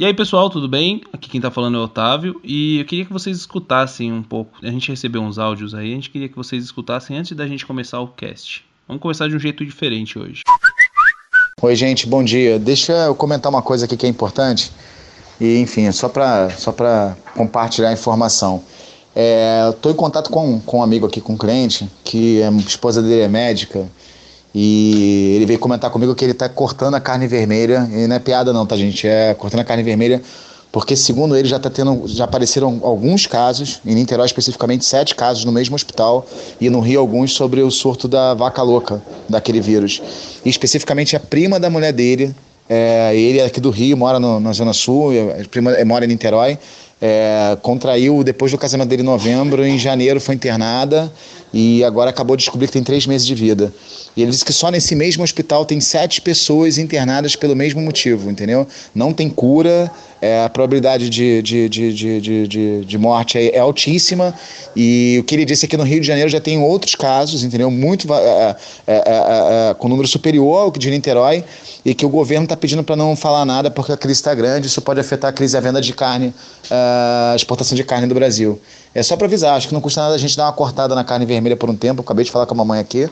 E aí pessoal, tudo bem? Aqui quem tá falando é o Otávio e eu queria que vocês escutassem um pouco. A gente recebeu uns áudios aí, a gente queria que vocês escutassem antes da gente começar o cast. Vamos começar de um jeito diferente hoje. Oi, gente, bom dia. Deixa eu comentar uma coisa aqui que é importante. E, enfim, só para só compartilhar a informação. É, Estou em contato com, com um amigo aqui, com um cliente, que a esposa dele é médica e ele veio comentar comigo que ele está cortando a carne vermelha, e não é piada não, tá gente? É cortando a carne vermelha, porque segundo ele já tá tendo, já apareceram alguns casos, em Niterói especificamente sete casos no mesmo hospital, e no Rio alguns sobre o surto da vaca louca, daquele vírus. E especificamente a prima da mulher dele, é, ele é aqui do Rio, mora no, na Zona Sul, prima mora em Niterói, é, contraiu depois do casamento dele em novembro, em janeiro foi internada e agora acabou de descobrir que tem três meses de vida. E ele disse que só nesse mesmo hospital tem sete pessoas internadas pelo mesmo motivo, entendeu? Não tem cura, é, a probabilidade de, de, de, de, de, de morte é, é, altíssima. E o que ele disse é que no Rio de Janeiro já tem outros casos, entendeu? Muito é, é, é, com número superior ao que de Niterói, e que o governo está pedindo para não falar nada porque a crise está grande, isso pode afetar a crise da venda de carne, a exportação de carne do Brasil. É só para avisar, acho que não custa nada a gente dar uma cortada na carne vermelha por um tempo. acabei de falar com a mamãe aqui.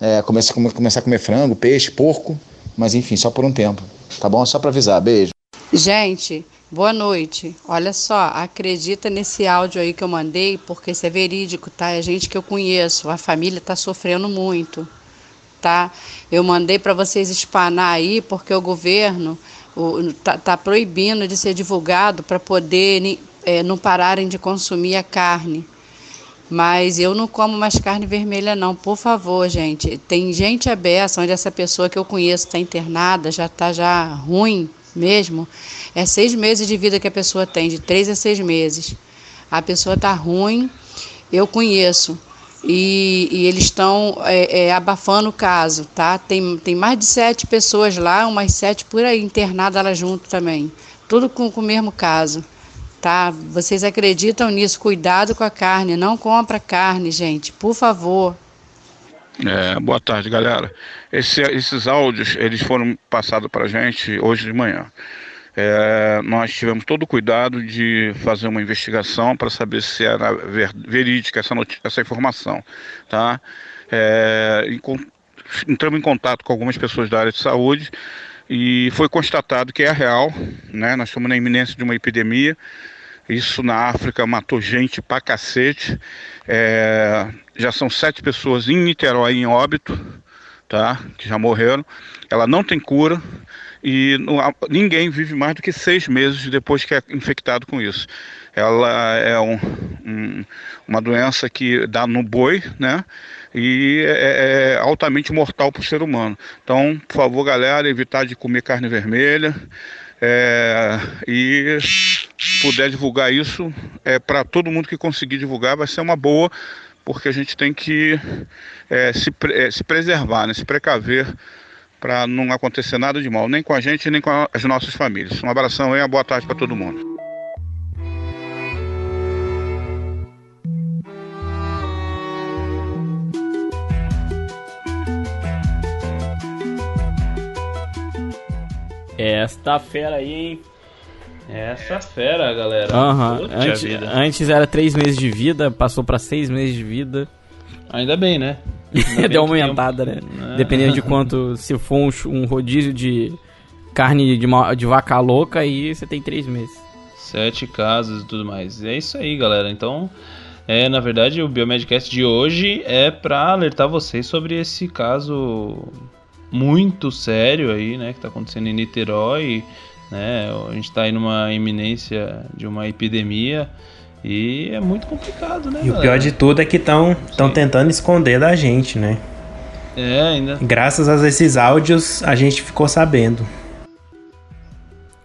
É, começar, começar a comer frango, peixe, porco, mas enfim, só por um tempo. Tá bom? Só para avisar. Beijo. Gente, boa noite. Olha só, acredita nesse áudio aí que eu mandei, porque isso é verídico, tá? É gente que eu conheço. A família tá sofrendo muito, tá? Eu mandei para vocês espanar aí, porque o governo o, tá, tá proibindo de ser divulgado para poder é, não pararem de consumir a carne. Mas eu não como mais carne vermelha, não. Por favor, gente. Tem gente aberta onde essa pessoa que eu conheço está internada, já está já ruim mesmo. É seis meses de vida que a pessoa tem, de três a seis meses. A pessoa está ruim, eu conheço. E, e eles estão é, é, abafando o caso, tá? Tem, tem mais de sete pessoas lá, umas sete por aí internadas lá junto também. Tudo com, com o mesmo caso tá? Vocês acreditam nisso? Cuidado com a carne, não compra carne, gente, por favor. É, boa tarde, galera. Esse, esses áudios eles foram passados para gente hoje de manhã. É, nós tivemos todo o cuidado de fazer uma investigação para saber se era ver, verídica essa, notícia, essa informação, tá? É, entramos em contato com algumas pessoas da área de saúde e foi constatado que é real, né? Nós estamos na iminência de uma epidemia. Isso na África matou gente pra cacete. É, já são sete pessoas em Niterói em óbito, tá? Que já morreram. Ela não tem cura e não, ninguém vive mais do que seis meses depois que é infectado com isso. Ela é um, um, uma doença que dá no boi, né? e é, é, é altamente mortal para o ser humano. Então, por favor, galera, evitar de comer carne vermelha. É, e puder divulgar isso é, para todo mundo que conseguir divulgar, vai ser uma boa, porque a gente tem que é, se, é, se preservar, né, se precaver para não acontecer nada de mal, nem com a gente, nem com as nossas famílias. Um abração e uma boa tarde para todo mundo. Esta fera aí, hein? Essa fera, galera. Uhum. Antes, antes, era três meses de vida, passou para seis meses de vida. Ainda bem, né? Ainda Deu aumentada, né? É. Dependendo de quanto. Se for um, um rodízio de carne de, de vaca louca, aí você tem três meses. Sete casos e tudo mais. É isso aí, galera. Então, é, na verdade, o Biomedcast de hoje é para alertar vocês sobre esse caso muito sério aí, né, que está acontecendo em Niterói, né? A gente está aí numa iminência de uma epidemia e é muito complicado, né? E galera? o pior de tudo é que estão tentando esconder da gente, né? É, ainda. Graças a esses áudios a gente ficou sabendo.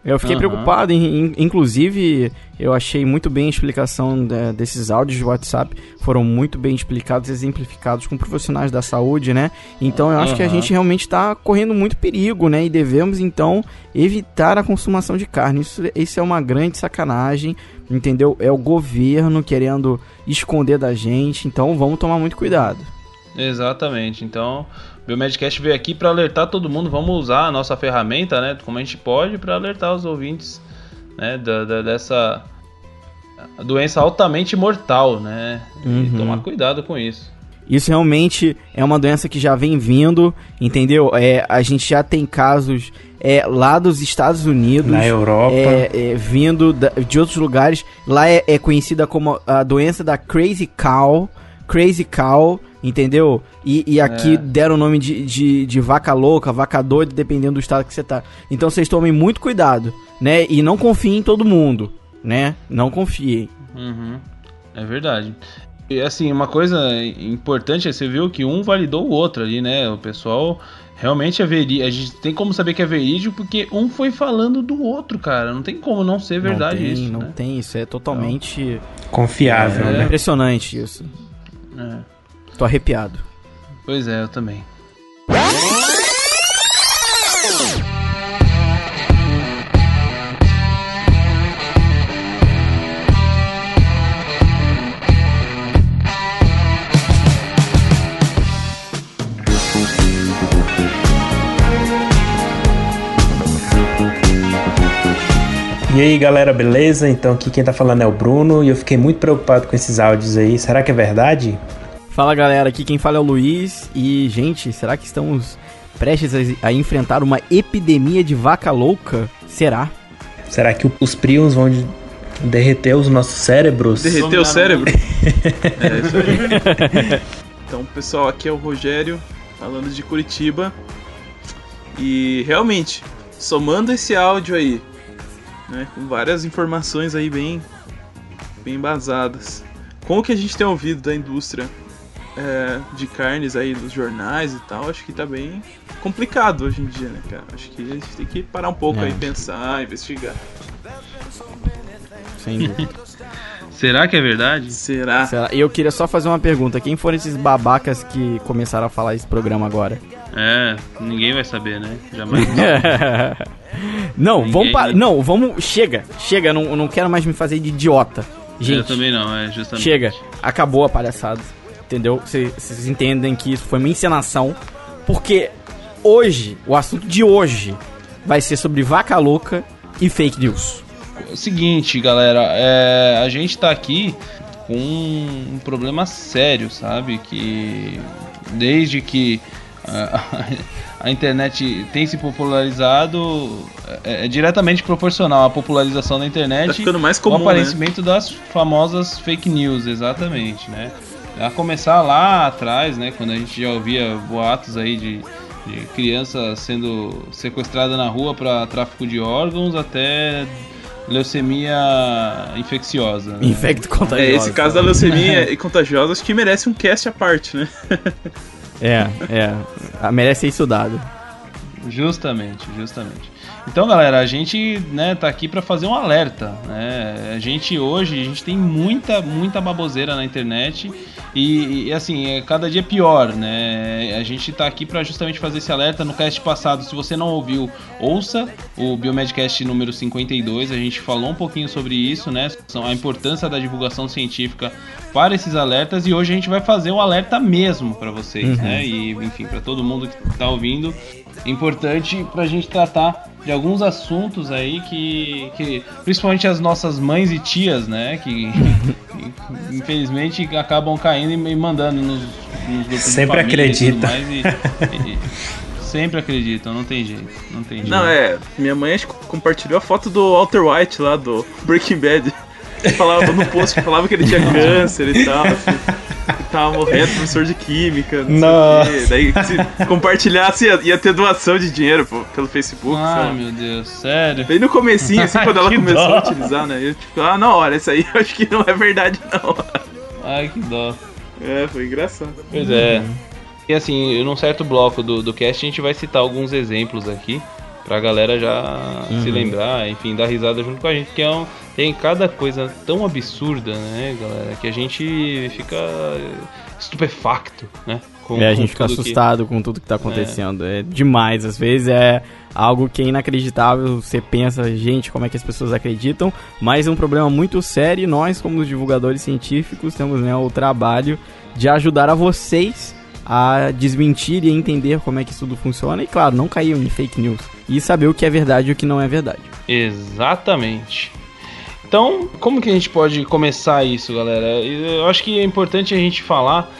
Eu fiquei uhum. preocupado, inclusive eu achei muito bem a explicação de, desses áudios de WhatsApp, foram muito bem explicados, exemplificados com profissionais da saúde, né? Então eu acho uhum. que a gente realmente está correndo muito perigo, né? E devemos então evitar a consumação de carne. Isso, isso é uma grande sacanagem, entendeu? É o governo querendo esconder da gente, então vamos tomar muito cuidado. Exatamente. Então, Biomedcast veio aqui para alertar todo mundo. Vamos usar a nossa ferramenta, né? Como a gente pode, para alertar os ouvintes né, da, da, dessa doença altamente mortal, né? Uhum. E tomar cuidado com isso. Isso realmente é uma doença que já vem vindo, entendeu? É, a gente já tem casos é, lá dos Estados Unidos. Na Europa. É, é, vindo da, de outros lugares. Lá é, é, conhecida como a doença da Crazy Cow. Crazy Cow, entendeu? E, e aqui É. deram o nome de, de, de vaca louca, vaca doida, dependendo do estado que você tá. Então vocês tomem muito cuidado, né? E não confiem em todo mundo, né? Não confiem. Uhum. É verdade. E assim, uma coisa importante é você viu que um validou o outro ali, né? O pessoal realmente é verídico. A gente tem como saber que é verídico porque um foi falando do outro, cara. Não tem como não ser verdade não tem, isso. Não né? tem, isso é totalmente Confiável, É. né? impressionante isso. É. Tô arrepiado. Pois é, eu também. E aí galera, beleza? Então aqui quem tá falando é o Bruno e eu fiquei muito preocupado com esses áudios aí. Será que é verdade? Fala galera, aqui quem fala é o Luiz e gente, será que estamos prestes a, a enfrentar uma epidemia de vaca louca? Será? Será que os prions vão de- derreter os nossos cérebros? Derreter o cérebro? é isso aí. Então, pessoal, aqui é o Rogério, falando de Curitiba. E realmente, somando esse áudio aí, né, com várias informações aí bem, bem embasadas, com o que a gente tem ouvido da indústria é, de carnes aí nos jornais e tal, acho que tá bem complicado hoje em dia, né, cara? Acho que a gente tem que parar um pouco É. aí, pensar, investigar. Sem dúvida. Será que é verdade? Será? Será? E eu queria só fazer uma pergunta: quem foram esses babacas que começaram a falar esse programa agora? É, ninguém vai saber, né? Jamais. não, Ninguém, vamos pa- né? Não, vamos. Chega, chega, não, eu não quero mais me fazer de idiota. eu Gente, também não, é justamente. chega, acabou a palhaçada. Entendeu? Vocês entendem que isso foi uma encenação. Porque hoje, o assunto de hoje vai ser sobre vaca louca e fake news. Seguinte, galera, é, a gente tá aqui com um problema sério, sabe? Que desde que a, internet tem se popularizado, é, é diretamente proporcional à popularização da internet Tá ficando mais o comum, né? aparecimento das famosas fake news, exatamente, né? A começar lá atrás, né, quando a gente já ouvia boatos aí de, de criança sendo sequestrada na rua para tráfico de órgãos, até leucemia infecciosa. né? Infecto contagioso. É, esse caso da leucemia e contagiosa acho que merece um cast à parte, né? É, é. Ah, Merece ser estudado. Justamente, justamente. Então, galera, a gente, né, tá aqui para fazer um alerta, né? A gente hoje, a gente tem muita, muita baboseira na internet e, e, assim, é cada dia pior, né? A gente tá aqui para justamente fazer esse alerta no cast passado. Se você não ouviu, ouça o Biomedcast número 52, a gente falou um pouquinho sobre isso, né? A importância da divulgação científica para esses alertas e hoje a gente vai fazer um alerta mesmo para vocês, né? E enfim, para todo mundo que tá ouvindo, importante pra gente tratar de alguns assuntos aí que, que principalmente as nossas mães e tias, né, que, que, infelizmente acabam caindo e mandando nos, nos grupos Sempre de família e tudo acredita. mais e- e- sempre acreditam, não tem jeito, não tem jeito. Não, é. Minha mãe acho que compartilhou a foto do Walter White lá do Breaking Bad. Falava no post que falava que ele tinha câncer e tal. Assim, que tava morrendo, professor de química. Não Nossa. sei o quê. Daí se compartilhasse ia, ia ter doação de dinheiro pô, pelo Facebook. Ah, meu Deus, sério? Bem no comecinho, assim, quando ela começou dó. a utilizar, né? Eu tipo, ah, não, olha, isso aí eu acho que não é verdade, não. Ai, que dó. É, foi engraçado. Pois é. E assim, num certo bloco do, do cast a gente vai citar alguns exemplos aqui pra galera já se lembrar, enfim, dar risada junto com a gente, que é um, tem cada coisa tão absurda, né, galera, que a gente fica estupefacto, né? Com, É, a gente fica tudo que- assustado com tudo que tá acontecendo. É. demais. Às vezes é algo que é inacreditável. Você pensa, gente, como é que as pessoas acreditam? Mas é um problema muito sério e nós, como os divulgadores científicos, temos né, o trabalho de ajudar a vocês a desmentir e entender como é que isso tudo funciona e, claro, não cair em fake news e saber o que é verdade e o que não é verdade. Exatamente. Então, como que a gente pode começar isso, galera? Eu acho que é importante a gente falar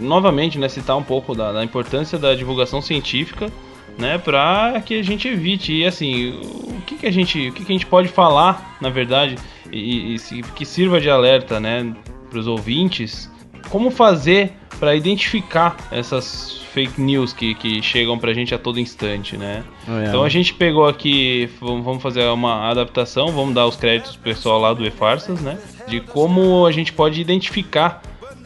novamente, né, citar um pouco da, da importância da divulgação científica, né, para que a gente evite e assim, o que, que a gente, o que, que a gente pode falar, na verdade, e, e que sirva de alerta, né, para os ouvintes, como fazer para identificar essas fake news que, que chegam pra gente a todo instante, né? É. Então a gente pegou aqui, vamos fazer uma adaptação, vamos dar os créditos pro pessoal lá do E-Farsas, né? De como a gente pode identificar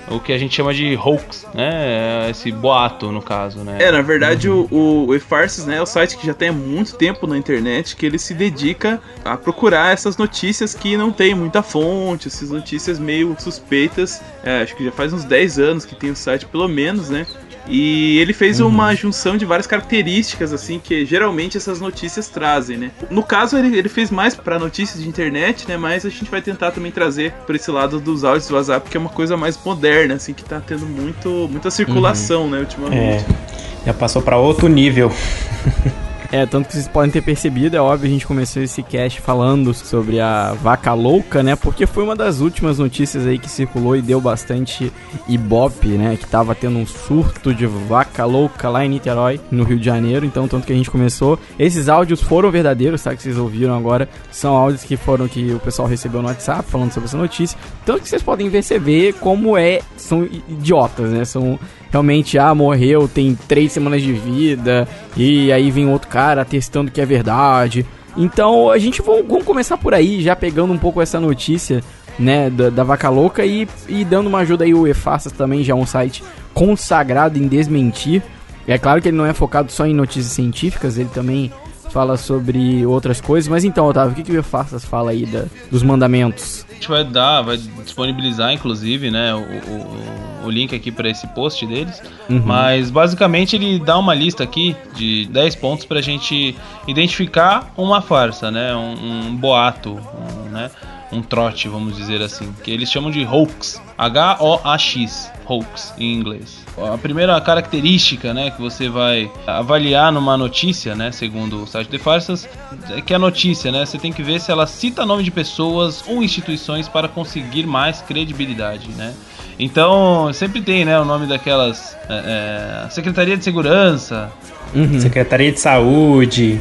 o que a gente chama de hoax, né? Esse boato, no caso, né? É, na verdade, uhum. o, o E-Farces, né, é o site que já tem há muito tempo na internet, que ele se dedica a procurar essas notícias que não tem muita fonte, essas notícias meio suspeitas. É, acho que já faz uns 10 anos que tem o site, pelo menos, né? E ele fez uhum. uma junção de várias características, assim, que geralmente essas notícias trazem, né? No caso, ele, ele fez mais para notícias de internet, né? Mas a gente vai tentar também trazer para esse lado dos áudios do WhatsApp, que é uma coisa mais moderna, assim, que tá tendo muito, muita circulação, uhum. né, ultimamente. É, já passou para outro nível. É, tanto que vocês podem ter percebido, é óbvio, a gente começou esse cast falando sobre a vaca louca, né? Porque foi uma das últimas notícias aí que circulou e deu bastante ibope, né? Que tava tendo um surto de vaca louca lá em Niterói, no Rio de Janeiro. Então, tanto que a gente começou. Esses áudios foram verdadeiros, tá? Que vocês ouviram agora. São áudios que foram que o pessoal recebeu no WhatsApp falando sobre essa notícia. Tanto que vocês podem perceber como é. São idiotas, né? São realmente, ah, morreu, tem três semanas de vida, e aí vem outro cara testando que é verdade. Então a gente vamos começar por aí, já pegando um pouco essa notícia, né, da, da vaca louca e, e dando uma ajuda aí o EFASAS também, já é um site consagrado em desmentir. É claro que ele não é focado só em notícias científicas, ele também fala sobre outras coisas. Mas então, Otávio, o que, que o EFASAS fala aí da, dos mandamentos? A gente vai dar, vai disponibilizar, inclusive, né, o, o, o link aqui para esse post deles. Uhum. Mas basicamente ele dá uma lista aqui de 10 pontos para a gente identificar uma farsa, né, um, um boato, um, né, um trote, vamos dizer assim, que eles chamam de hoax, H-O-A-X, hoax em inglês. A primeira característica, né, que você vai avaliar numa notícia, né, segundo o site de Farsas, é que a notícia, né, você tem que ver se ela cita nome de pessoas ou instituições para conseguir mais credibilidade, né. Então, sempre tem, né, o nome daquelas é, é, Secretaria de Segurança, uhum. Secretaria de Saúde,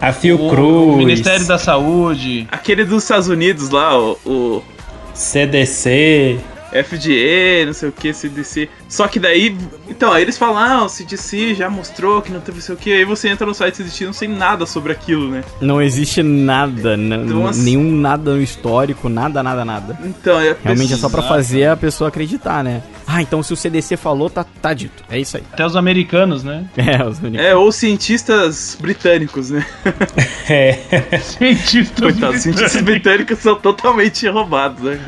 a Fiocruz, o Ministério da Saúde, aquele dos Estados Unidos lá, o, o... CDC. FDA, não sei o que, CDC. Só que daí, então, aí eles falam, ah, o CDC já mostrou que não teve sei o que, aí você entra no site CDC e não sei nada sobre aquilo, né? Não existe nada, então, assim, nenhum nada no histórico, nada, nada, nada. Então, é Realmente é só pra fazer a pessoa acreditar, né? Ah, então se o CDC falou, tá, tá dito. É isso aí. Até os americanos, né? É, os americanos. É, ou cientistas britânicos, né? é. cientistas Coitado, cientistas britânicos são totalmente roubados, né?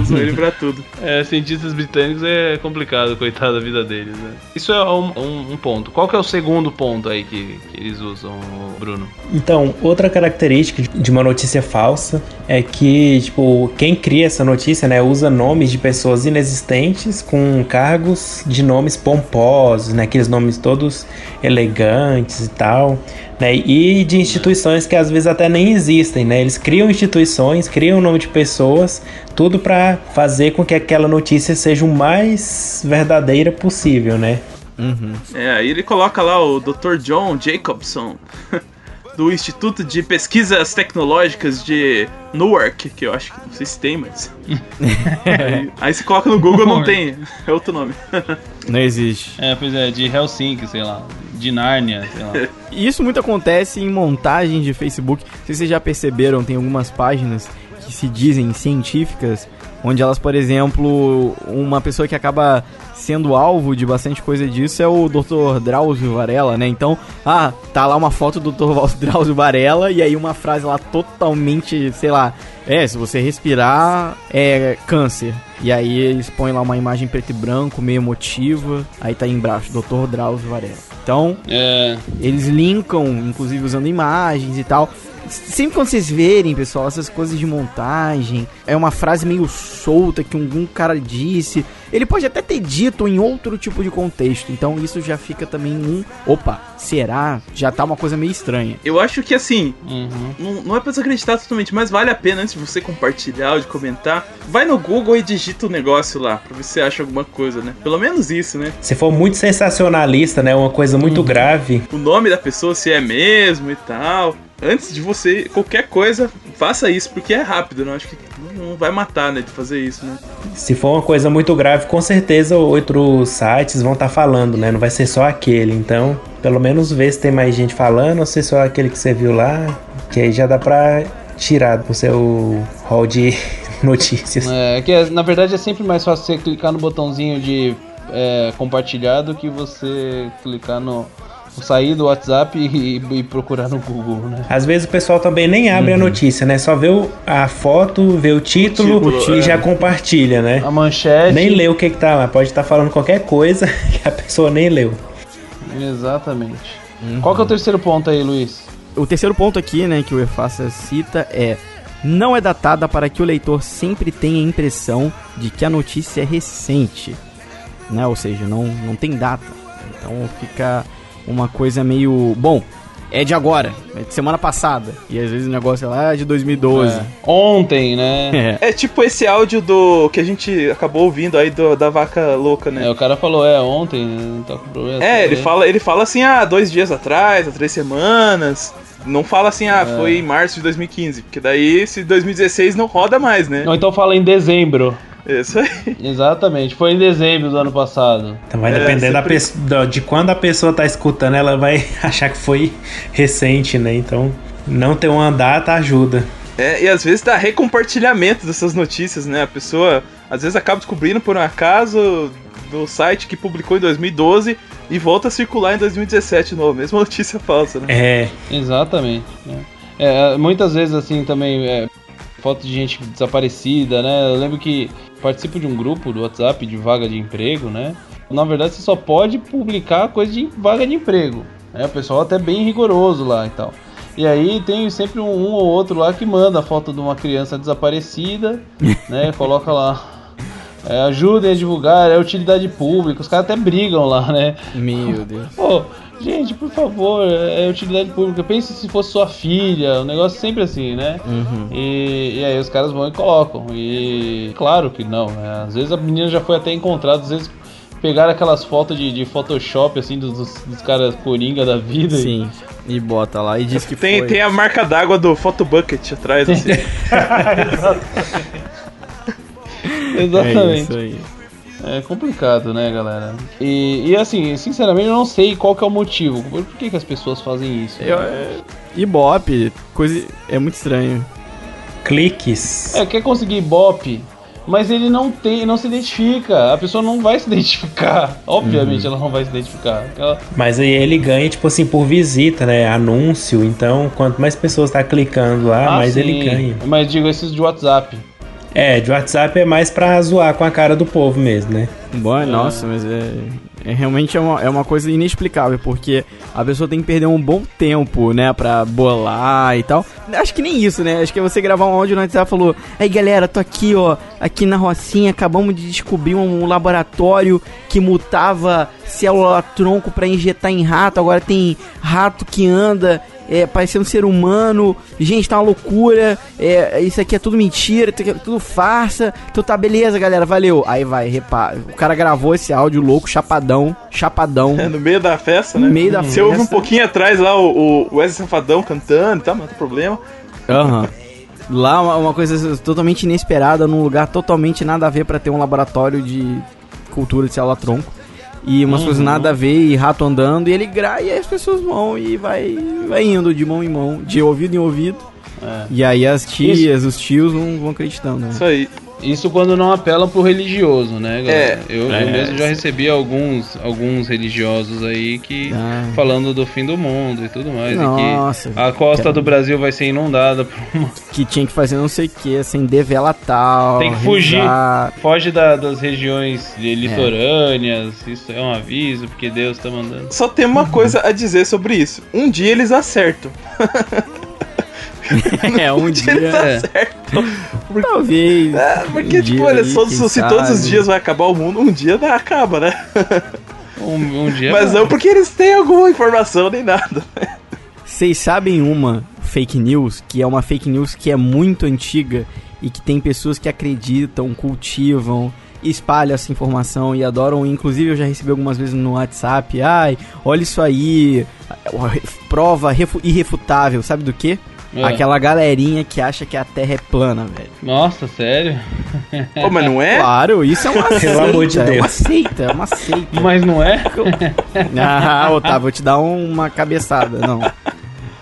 Usam ele pra tudo. É, cientistas britânicos é complicado, coitado da vida deles, né? Isso é um, um, um ponto. Qual que é o segundo ponto aí que, que, eles usam, Bruno? Então, outra característica de uma notícia falsa é que, tipo, quem cria essa notícia, né, usa nomes de pessoas inexistentes com cargos de nomes pomposos, né, aqueles nomes todos elegantes e tal né? E de instituições que às vezes até nem existem, né? Eles criam instituições, criam o nome de pessoas, tudo para fazer com que aquela notícia seja o mais verdadeira possível, né? Uhum. É, aí ele coloca lá o Dr. John Jacobson. do Instituto de Pesquisas Tecnológicas de Newark, que eu acho que não sei se tem, mas. aí, aí se coloca no Google, não tem. É outro nome. não existe. É, pois é, de Helsinki, sei lá. De Nárnia, sei lá. Isso muito acontece em montagem de Facebook. Se vocês já perceberam, tem algumas páginas que se dizem científicas, onde elas, por exemplo, uma pessoa que acaba sendo alvo de bastante coisa disso é o Dr. Drauzio Varela, né? Então, ah, tá lá uma foto do Dr. Drauzio Varela e aí uma frase lá totalmente, sei lá, é, se você respirar, é câncer. E aí eles põem lá uma imagem preto e branco, meio emotiva, aí tá aí embaixo, Dr. Drauzio Varela. Então, é. eles linkam, inclusive usando imagens e tal. Sempre quando vocês verem, pessoal, essas coisas de montagem, é uma frase meio solta que algum cara disse, Ele pode até ter dito em outro tipo de contexto. Então isso já fica também um. Opa, será? Já tá uma coisa meio estranha. Eu acho que assim, uhum. não, não é pra desacreditar totalmente, mas vale a pena antes de você compartilhar ou de comentar. Vai no Google e digita o negócio lá, pra ver se você acha alguma coisa, né? Pelo menos isso, né? Se for muito sensacionalista, né? Uma coisa muito uhum. grave. O nome da pessoa, se é mesmo e tal antes de você, qualquer coisa, faça isso, porque é rápido, não né? acho que não vai matar, né, de fazer isso, né? Se for uma coisa muito grave, com certeza outros sites vão estar tá falando, né? Não vai ser só aquele. Então, pelo menos ver se tem mais gente falando ou se é só aquele que você viu lá, que aí já dá pra tirar do seu hall de notícias. É, que é, na verdade é sempre mais fácil você clicar no botãozinho de é, compartilhar do que você clicar no sair do WhatsApp e, e, procurar no Google, né? Às vezes o pessoal também nem abre uhum. a notícia, né? Só vê o, a foto, vê o título, o título e é. já compartilha, né? A manchete. Nem lê o que, que tá lá. Pode estar tá falando qualquer coisa que a pessoa nem leu. Exatamente. Uhum. Qual que é o terceiro ponto aí, Luiz? O terceiro ponto aqui, né, que o Efácia cita é não é datada para que o leitor sempre tenha a impressão de que a notícia é recente, né? Ou seja, não, não tem data. Então fica uma coisa meio. Bom, é de agora, é de semana passada. E às vezes o negócio é lá de 2012. É. Ontem, né? É. é. tipo esse áudio do que a gente acabou ouvindo aí do, da vaca louca, né? É, o cara falou, é, ontem, não tá com problema. É, ele fala, ele fala assim, ah, dois dias atrás, há três semanas. Não fala assim, ah, é. foi em março de 2015, porque daí se 2016 não roda mais, né? Ou então fala em dezembro. Isso aí. Exatamente. Foi em dezembro do ano passado. Então vai é, depender da pessoa, de quando a pessoa tá escutando, ela vai achar que foi recente, né? Então, não ter uma data ajuda. É, e às vezes dá recompartilhamento dessas notícias, né? A pessoa às vezes acaba descobrindo por um acaso do site que publicou em 2012 e volta a circular em 2017 de novo. Mesma notícia falsa, né? É. Exatamente. Né? É, muitas vezes assim também. É, foto de gente desaparecida, né? Eu lembro que participo de um grupo do WhatsApp de vaga de emprego, né? Na verdade, você só pode publicar coisa de vaga de emprego. Né? O pessoal até bem rigoroso lá e tal. E aí tem sempre um, um ou outro lá que manda a foto de uma criança desaparecida, né? Coloca lá. É, ajudem a divulgar, é utilidade pública. Os caras até brigam lá, né? Meu Deus. Pô, Gente, por favor, é utilidade pública. Pense se fosse sua filha, o negócio é sempre assim, né? Uhum. E, e, aí os caras vão e colocam. E claro que não, né? Às vezes a menina já foi até encontrada, às vezes pegaram aquelas fotos de, de Photoshop, assim, dos, dos, caras coringa da vida. Sim. E... e bota lá e diz que tem, foi. Tem a marca d'água do Photobucket atrás, assim. Exatamente. É isso aí. É complicado, né, galera? E, e assim, sinceramente, eu não sei qual que é o motivo. Por que, que as pessoas fazem isso? Eu, é... Ibope, coisa. É muito estranho. Cliques. É, quer conseguir Ibope, mas ele não tem, não se identifica. A pessoa não vai se identificar. Obviamente uhum. ela não vai se identificar. Ela... Mas aí ele ganha, tipo assim, por visita, né? Anúncio. Então, quanto mais pessoas tá clicando lá, ah, mais sim. ele ganha. Mas digo esses de WhatsApp. É, de WhatsApp é mais pra zoar com a cara do povo mesmo, né? Bom, é. nossa, mas é, é realmente é uma, é uma coisa inexplicável, porque a pessoa tem que perder um bom tempo, né, pra bolar e tal. Acho que nem isso, né? Acho que é você gravar um áudio no WhatsApp e falou: Aí galera, tô aqui, ó, aqui na Rocinha, acabamos de descobrir um laboratório que mutava célula-tronco para injetar em rato, agora tem rato que anda é, parecendo um ser humano. Gente, tá uma loucura. É, isso aqui é tudo mentira, é tudo farsa. Então tá, beleza, galera, valeu. Aí vai, repara. O cara gravou esse áudio louco, chapadão, chapadão. É, no meio da festa, né? No meio da Você festa. ouve um pouquinho atrás lá o, o Wesley Safadão cantando, tá? Não tem problema. Aham. Uhum. Lá uma, uma, coisa totalmente inesperada, num lugar totalmente nada a ver para ter um laboratório de cultura de célula tronco e umas uhum. coisas nada a ver, e rato andando, e ele gra e aí as pessoas vão e vai, vai indo de mão em mão, de ouvido em ouvido. É. E aí as tias, Isso. os tios vão, vão acreditando. Né? Isso aí. Isso quando não apelam pro religioso, né, galera? É, eu, é, eu mesmo já recebi alguns, alguns religiosos aí que ah. falando do fim do mundo e tudo mais. Nossa, e que a costa que... do Brasil vai ser inundada por uma... Que tinha que fazer não sei o que, acender vela tal. Tem que fugir. Rezar. Foge da, das regiões litorâneas. É. Isso é um aviso, porque Deus tá mandando. Só tem uma coisa a dizer sobre isso. Um dia eles acertam. é, um dia. Eles acertam. Talvez. É, porque, um tipo, olha, aí, quem se todos os sabe. dias vai acabar o mundo, um dia dá- acaba, né? Um, um dia. Mas não porque eles têm alguma informação nem nada. Vocês sabem uma fake news, que é uma fake news que é muito antiga e que tem pessoas que acreditam, cultivam, espalham essa informação e adoram. Inclusive, eu já recebi algumas vezes no WhatsApp. Ai, olha isso aí. Prova refu- irrefutável. Sabe do quê? É. Aquela galerinha que acha que a Terra é plana, velho. Nossa, sério? Pô, mas não é? Claro, isso é uma Pelo seita. amor de É uma Deus. seita, é uma seita. Mas não é? Ah, Otávio, vou te dar uma cabeçada, não.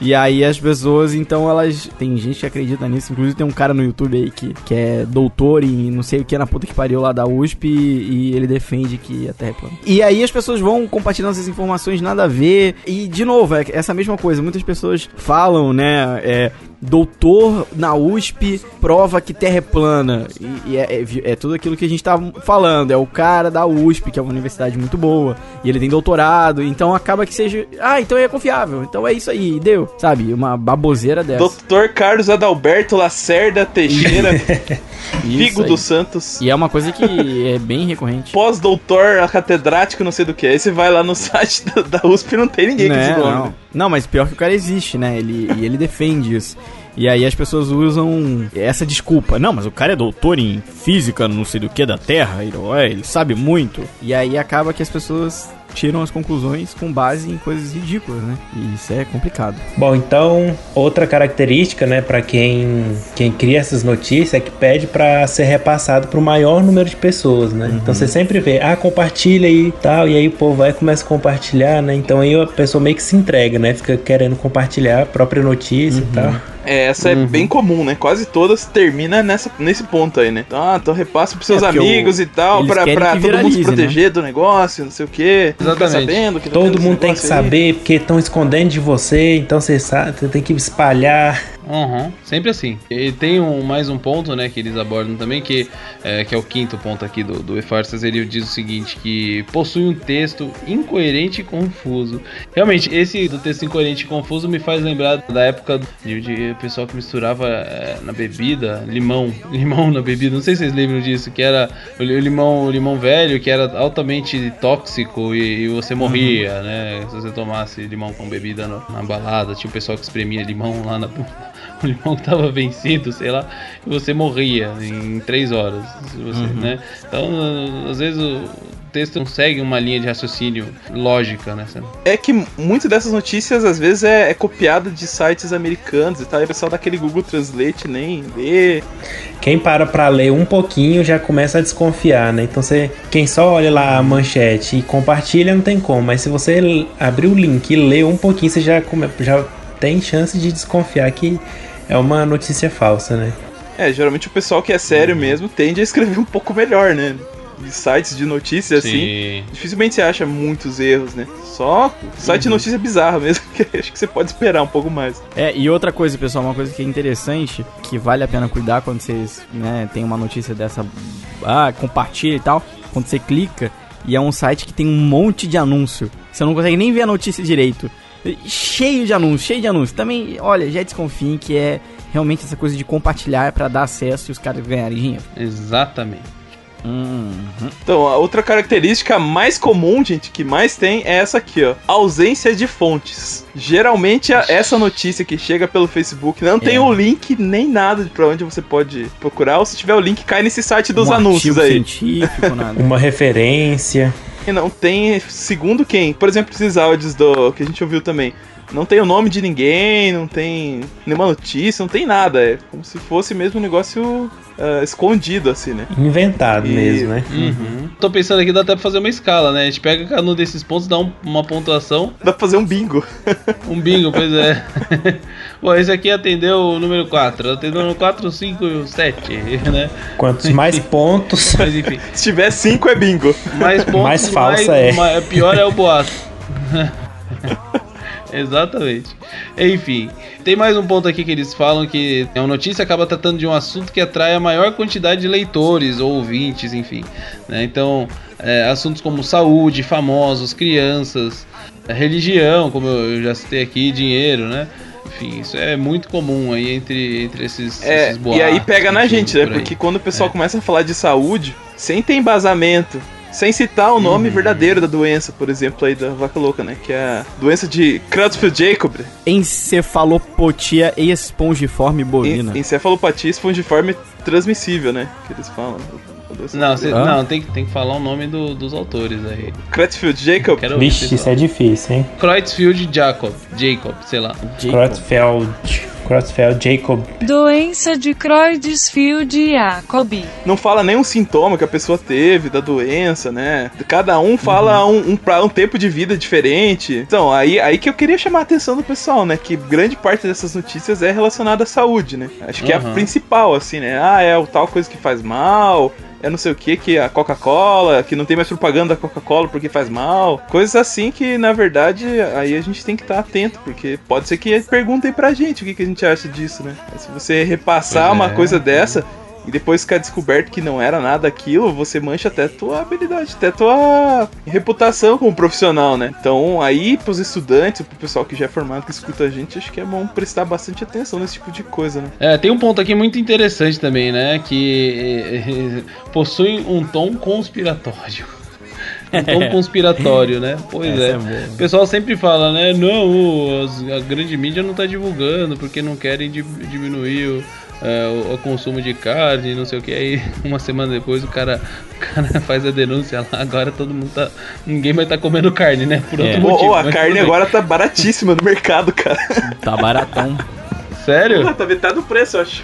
E aí as pessoas, então, elas. Tem gente que acredita nisso. Inclusive tem um cara no YouTube aí que, que é doutor em não sei o que na puta que pariu lá da USP e, e ele defende que a Terra é plana. E aí as pessoas vão compartilhando essas informações nada a ver. E, de novo, é essa mesma coisa. Muitas pessoas falam, né? É, doutor na USP prova que Terra é plana. E, e é, é é tudo aquilo que a gente tava falando. É o cara da USP, que é uma universidade muito boa. E ele tem doutorado. Então acaba que seja. Ah, então é confiável. Então é isso aí, deu. Sabe? Uma baboseira dessa. Doutor Carlos Adalberto Lacerda Teixeira, Figo dos Santos. E é uma coisa que é bem recorrente. Pós-doutor, catedrático, não sei do que. Aí você vai lá no site da, da USP e não tem ninguém com Né? esse nome. Não. Não, mas pior que o cara existe, né? Ele, e ele defende isso. E aí as pessoas usam essa desculpa. Não, mas o cara é doutor em física, não sei do que, da Terra. Ele, sabe muito. E aí acaba que as pessoas tiram as conclusões com base em coisas ridículas, né? E isso é complicado. Bom, então, outra característica, né, para quem, quem cria essas notícias é que pede para ser repassado para o maior número de pessoas, né? Então você sempre vê, ah, compartilha aí e tal, e aí o povo vai começa a compartilhar, né? Então aí a pessoa meio que se entrega, né? Fica querendo compartilhar a própria notícia e tal. É, essa é bem comum, né? Quase todas termina nessa, nesse ponto aí, né? Ah, então repassa pros seus É, amigos o- e tal, eles pra, pra todo mundo se né? proteger do negócio, não sei o quê. Exatamente. sabendo que tá Todo mundo tem que aí. saber, porque estão escondendo de você, então você sabe, você tem que espalhar. Uhum, sempre assim. E tem um, mais um ponto, né, que eles abordam também, que é, que é o quinto ponto aqui do, do E-Farsas, ele diz o seguinte, que possui um texto incoerente e confuso. Realmente, esse do texto incoerente e confuso me faz lembrar da época de, de pessoal que misturava é, na bebida limão, limão na bebida, não sei se vocês lembram disso, que era o li- o limão, o limão velho, que era altamente tóxico e, e você morria, né, se você tomasse limão com bebida no- na balada, tinha o pessoal que espremia limão lá na o limão que tava vencido, sei lá, e você morria em três horas, você, né? Então, às vezes o texto não segue uma linha de raciocínio lógica, né? É que muito dessas notícias às vezes é, é copiado de sites americanos e tal, e o pessoal daquele Google Translate nem lê. Quem para pra ler um pouquinho já começa a desconfiar, né? Então você, quem só olha lá a manchete e compartilha não tem como, mas se você abrir o link e ler um pouquinho, você já, come, já tem chance de desconfiar que é uma notícia falsa, né? É, geralmente o pessoal que é sério mesmo tende a escrever um pouco melhor, né? De sites de notícias assim. Sim. Dificilmente você acha muitos erros, né? Só site de notícia bizarra mesmo, que acho que você pode esperar um pouco mais. É, e outra coisa, pessoal, uma coisa que é interessante, que vale a pena cuidar quando vocês, né, tem uma notícia dessa, ah, compartilha e tal, quando você clica, e é um site que tem um monte de anúncio. Você não consegue nem ver a notícia direito. Cheio de anúncios, cheio de anúncios. Também, olha, já desconfiem que é realmente essa coisa de compartilhar pra dar acesso e os caras ganharem dinheiro. Exatamente. Uhum. Então, a outra característica mais comum, gente, que mais tem é essa aqui, ó. Ausência de fontes. Geralmente, a- essa notícia que chega pelo Facebook não tem É. o link nem nada de pra onde você pode procurar. Ou se tiver o link, cai nesse site dos um anúncios aí. científico, nada. Uma referência. Não tem, segundo quem? Por exemplo, esses áudios do que a gente ouviu também. Não tem o nome de ninguém, não tem nenhuma notícia, não tem nada. É como se fosse mesmo um negócio ah, escondido, assim, né? Inventado E- mesmo, né? Uhum. Tô pensando aqui, dá até pra fazer uma escala, né? A gente pega cada um desses pontos, dá um- uma pontuação, Dá pra fazer um bingo. um bingo, pois é. Bom, esse aqui atendeu o número 4, atendeu no 4, 5, 7, né? Quantos mais pontos, Mas enfim, Se tiver cinco, é bingo. mais pontos, Mais falsa é. mais- pior é o boato. Exatamente. Enfim, tem mais um ponto aqui que eles falam que a notícia acaba tratando de um assunto que atrai a maior quantidade de leitores ou ouvintes, enfim. né? Então, é, assuntos como saúde, famosos, crianças, religião, como eu já citei aqui, dinheiro, né? Enfim, isso é muito comum aí entre, entre esses, É, esses boatos. e aí pega na enfim, gente, né? por. Porque quando o pessoal É. começa a falar de saúde, sem ter embasamento, sem citar o nome Uhum. verdadeiro da doença, por exemplo, aí da vaca louca, né? Que é a doença de Creutzfeldt-Jacob, Encefalopatia espongiforme bovina. en- encefalopatia espongiforme transmissível, né? Que eles falam. Não, cê- Hã? não tem, que- tem que falar o nome do- dos autores aí. Creutzfeldt-Jacob. Quero ouvir Vixe, isso é difícil, hein? Creutzfeldt Jacob, Jacob, sei lá. Jacob. Creutzfeldt. Creutzfeldt Jacob. Doença de Creutzfeldt-Jacob. Não fala nenhum sintoma que a pessoa teve da doença, né? Cada um fala um, um, pra- um tempo de vida diferente. Então, aí, aí que eu queria chamar a atenção do pessoal, né? Que grande parte dessas notícias é relacionada à saúde, né? Acho que é a Uhum. principal, assim, né? Ah, é o tal coisa que faz mal. É não sei o que, que a Coca-Cola, que não tem mais propaganda da Coca-Cola porque faz mal. Coisas assim que, na verdade, aí a gente tem que estar atento, porque pode ser que perguntem pra gente o que, que a gente acha disso, né? Se você repassar Pois uma é. coisa dessa, e depois ficar descoberto que não era nada aquilo, você mancha até tua habilidade, até tua reputação como profissional, né? Então, aí pros estudantes, pro pessoal que já é formado, que escuta a gente, acho que é bom prestar bastante atenção nesse tipo de coisa, né? É, tem um ponto aqui muito interessante também, né? Que eh, possui um tom conspiratório. Um tom conspiratório, né? Pois Essa é. é. O pessoal sempre fala, né? Não, a grande mídia não tá divulgando porque não querem di- diminuir o, é, o- o consumo de carne, não sei o que. Aí uma semana depois o cara, o cara faz a denúncia lá, agora todo mundo tá. Ninguém vai estar comendo carne, né? Por outro É. Motivo. ô, a carne agora tá baratíssima no mercado, cara. Tá baratão. Sério? Ah, tá metade do preço, eu acho.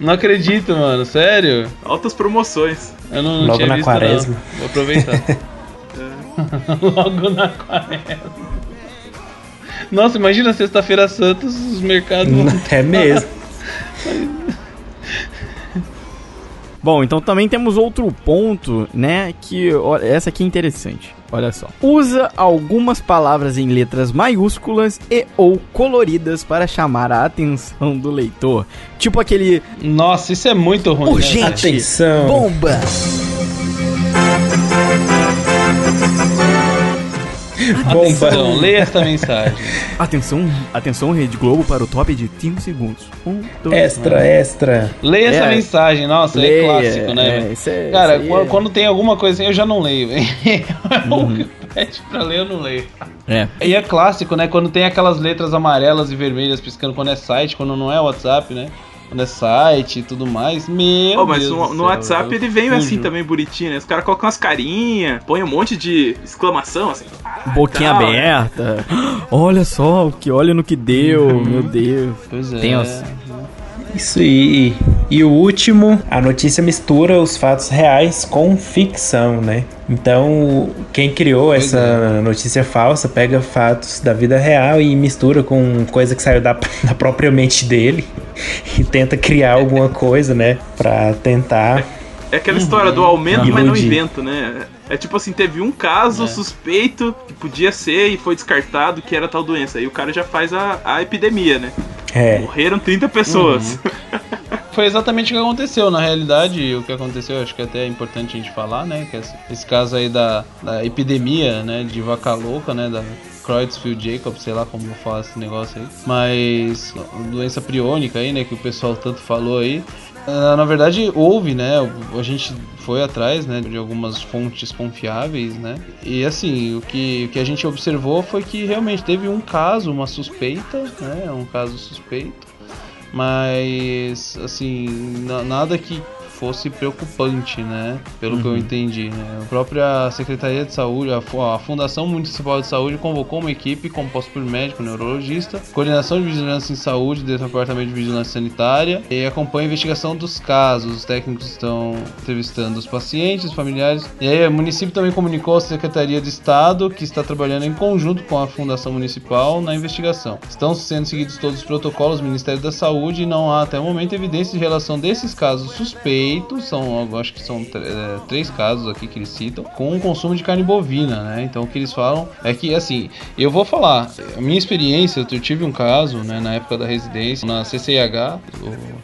Não acredito, mano. Sério? Altas promoções. Eu não, não Logo tinha na visto, quaresma. não. Vou aproveitar. Logo na quaresma. Nossa, imagina sexta-feira Santos, os mercados. vão- É mesmo. Bom, então também temos outro ponto, né? Que olha, essa aqui é interessante. Olha só. Usa algumas palavras em letras maiúsculas e ou coloridas para chamar a atenção do leitor. Tipo aquele Nossa, isso é muito ruim. né, Urgente. cara? Atenção. bomba. Bomba. Então, leia esta mensagem. Atenção, atenção Rede Globo para o top de 5 segundos. Um, dois, Extra, extra. Leia essa É. mensagem, nossa, Leia, é clássico, né? é, isso é- Cara, isso quando, é- quando tem alguma coisa assim, eu já não leio, velho. Uhum. Pede pra ler, eu não leio. É. E é clássico, né? Quando tem aquelas letras amarelas e vermelhas piscando quando é site, quando não é WhatsApp, né? Quando é site e tudo mais. Meu Ó, mas Deus no, no WhatsApp eu ele vem fujo. assim também, bonitinho, né? Os caras colocam umas carinhas, põem um monte de exclamação, assim. Boquinha Tal, aberta. Olha só o que olha no que deu, meu Deus. Pois é. Tenso. Isso aí. E o último, a notícia mistura os fatos reais com ficção, né? Então, quem criou essa notícia falsa pega fatos da vida real e mistura com coisa que saiu da, da própria mente dele e tenta criar alguma coisa, né? Pra tentar. É aquela história do aumento, mas não Iludir. invento, né? É tipo assim, teve um caso É. suspeito que podia ser e foi descartado que era tal doença. Aí o cara já faz a, a epidemia, né? É. Morreram 30 pessoas. Foi exatamente o que aconteceu. Na realidade, o que aconteceu, acho que até é importante a gente falar, né? Que esse, esse caso aí da, da epidemia, né? De vaca louca, né? Da Creutzfeldt Jacob, sei lá como vou falar esse negócio aí. Mas doença priônica aí, né? Que o pessoal tanto falou aí. Ah, na verdade, houve, né? A gente foi atrás, né? De algumas fontes confiáveis, né? E assim, o que, o que a gente observou foi que realmente teve um caso, uma suspeita, né? Um caso suspeito mas assim na- nada que fosse preocupante, né? Pelo que eu entendi. Né? A própria Secretaria de Saúde, a, fu- a Fundação Municipal de Saúde convocou uma equipe composta por médico, neurologista, coordenação de vigilância em saúde do Departamento de Vigilância Sanitária e acompanha a investigação dos casos. Os técnicos estão entrevistando os pacientes, familiares. E aí o município também comunicou à Secretaria de Estado que está trabalhando em conjunto com a Fundação Municipal na investigação. Estão sendo seguidos todos os protocolos do Ministério da Saúde e não há até o momento evidência de relação desses casos suspeitos, são, eu acho que são é, três casos aqui que eles citam, com o consumo de carne bovina, né? Então o que eles falam é que, assim, eu vou falar, a minha experiência, eu tive um caso, né, na época da residência, na CCIH,